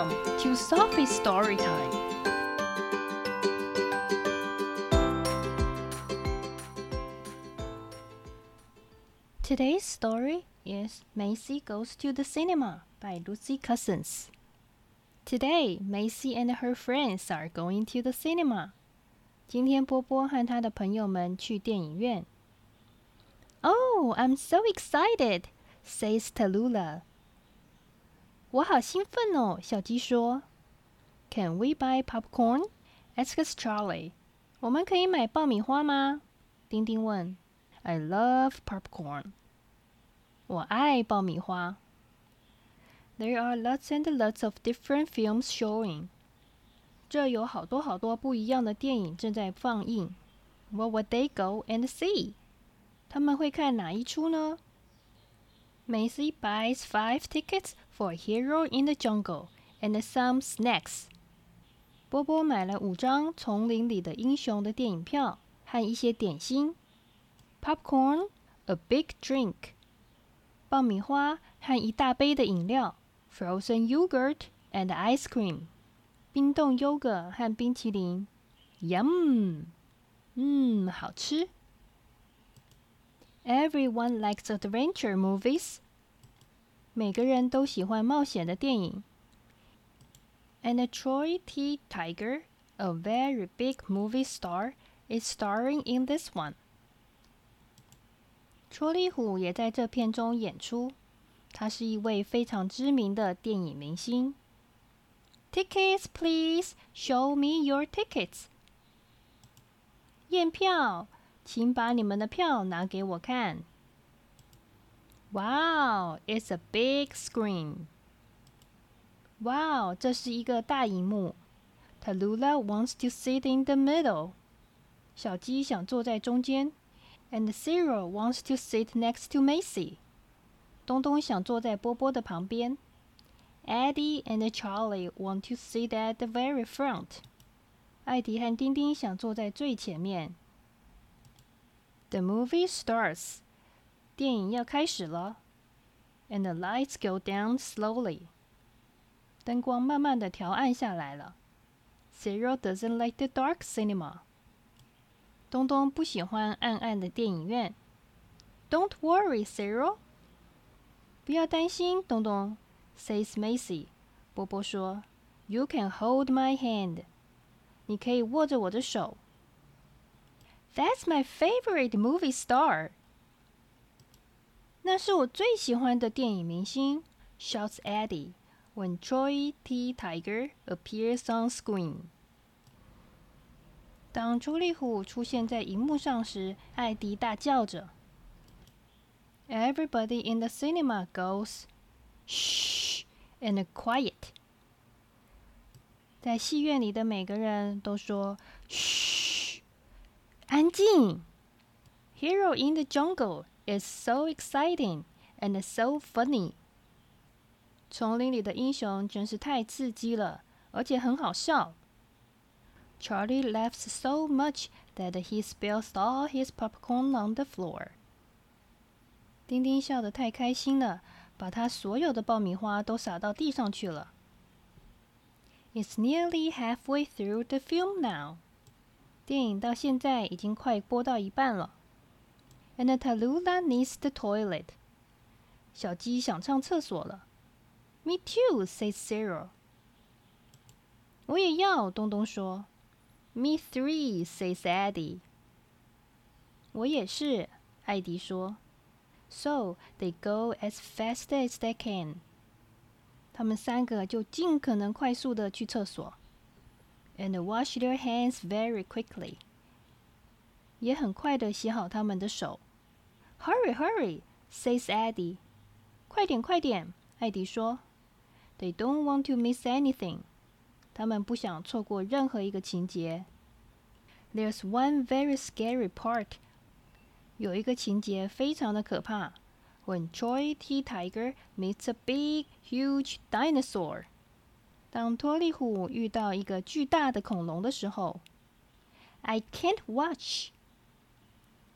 Welcome to Sophie's Story Time. Today's story is Maisy Goes to the Cinema by Lucy Cousins. Today, Maisy and her friends are going to the cinema. 今天，波波和他的朋友们去电影院。Oh, I'm so excited, says Tallulah. 我好兴奋哦！小鸡说：“Can we buy popcorn?” asks Charlie. 我们可以买爆米花吗？丁丁问。I love popcorn. 我爱爆米花。There are lots and lots of different films showing. 这有好多好多不一样的电影正在放映。What would they go and see? 他们会看哪一出呢？Maisy buys five tickets for Hero in the Jungle and some snacks. 波波买了五张《丛林里的英雄》的电影票和一些点心。Popcorn, a big drink. 爆米花和一大杯的饮料。frozen yogurt and ice cream，冰冻优格和冰淇淋，Yum，嗯，好吃。Everyone likes adventure movies， 每个人都喜欢冒险的电影。And Troy T. Tiger, a very big movie star, is starring in this one. 戳利虎也在这片中演出。他是一位非常知名的电影明星。Tickets, please. Show me your tickets. 验票，请把你们的票拿给我看。 Wow, it's a big screen. Wow，这是一个大荧幕。Tallulah wants to sit in the middle. 小鸡想坐在中间。And Cyril wants to sit next to Maisy. 东东想坐在波波的旁边。Eddie and Charlie want to sit at the very front. 艾迪和丁丁想坐在最前面。The movie starts. 电影要开始了。And the lights go down slowly. 灯光慢慢的调暗下来了。Cyril doesn't like the dark cinema. 东东不喜欢暗暗的电影院。Don't worry, Cyril. 不要担心，东东。Says Maisy. 波波说：“You can hold my hand. 你可以握着我的手。” My favorite movie star. 那是我最喜欢的电影明星，shouts Eddie when Troy T. Tiger appears on screen。当朱莉虎出现在荧幕上时，艾迪大叫着。Everybody in the cinema goes shh and quiet。在戏院里的每个人都说嘘，安静。Hero in the Jungle is so exciting and so funny。丛林里的英雄真是太刺激了，而且很好笑。Charlie laughs so much that he spills all his popcorn on the floor. 丁丁笑得太开心了，把他所有的爆米花都撒到地上去了。It's nearly halfway through the film now。电影到现在已经快播到一半了。 And Tallulah needs the toilet。小鸡想上厕所了。Me too，says Cyril。我也要，东东说。Me three，says Eddie。我也是，艾迪说。So they go as fast as they can。他们三个就尽可能快速的去厕所，and wash their hands very quickly。也很快的洗好他们的手。 Hurry, hurry, says Eddie。快点，快点，艾迪说。They don't want to miss anything。他们不想错过任何一个情节。There's one very scary part 有一个情节非常的可怕。When Troy T. Tiger meets a big, huge dinosaur，当托利虎遇到一个巨大的恐龙的时候，I can't watch，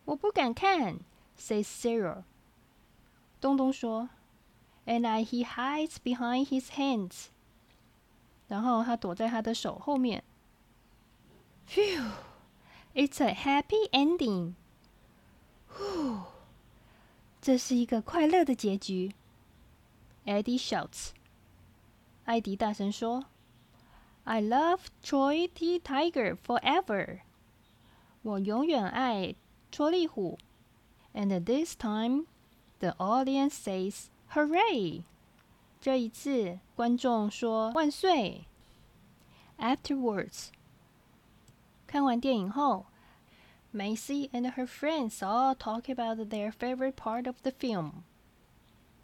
我不敢看。 says Cyril. 东东说，And I he hides behind his hands. hands。然后他躲在他的手后面。Phew, it's a happy ending. 呼,这是一个快乐的结局。Eddie shouts. ending。呼，这是一个快乐的结局。Eddie I love Troy T. Tiger forever。”我永远爱戳力虎。and this time, the audience says "Hooray!" 这一次，观众说“万岁”。Afterwards，看完电影后，Maisy and her friends all talk about their favorite part of the film。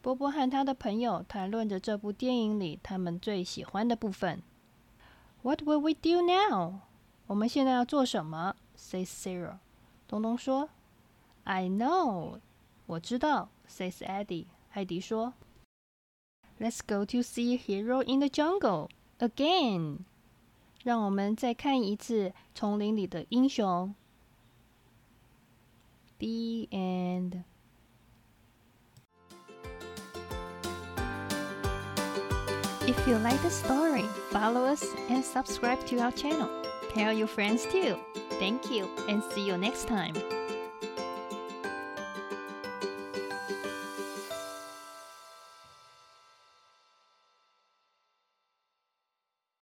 波波和他的朋友谈论着这部电影里他们最喜欢的部分。What will we do now？我们现在要做什么？says Cyril。东东说 ：“I know，我知道。”says Eddie。艾迪说。Let's go to see Hero in the Jungle again。让我们再看一次丛林里的英雄。The end. If you like the story, follow us and subscribe to our channel. Tell your friends too. Thank you and see you next time.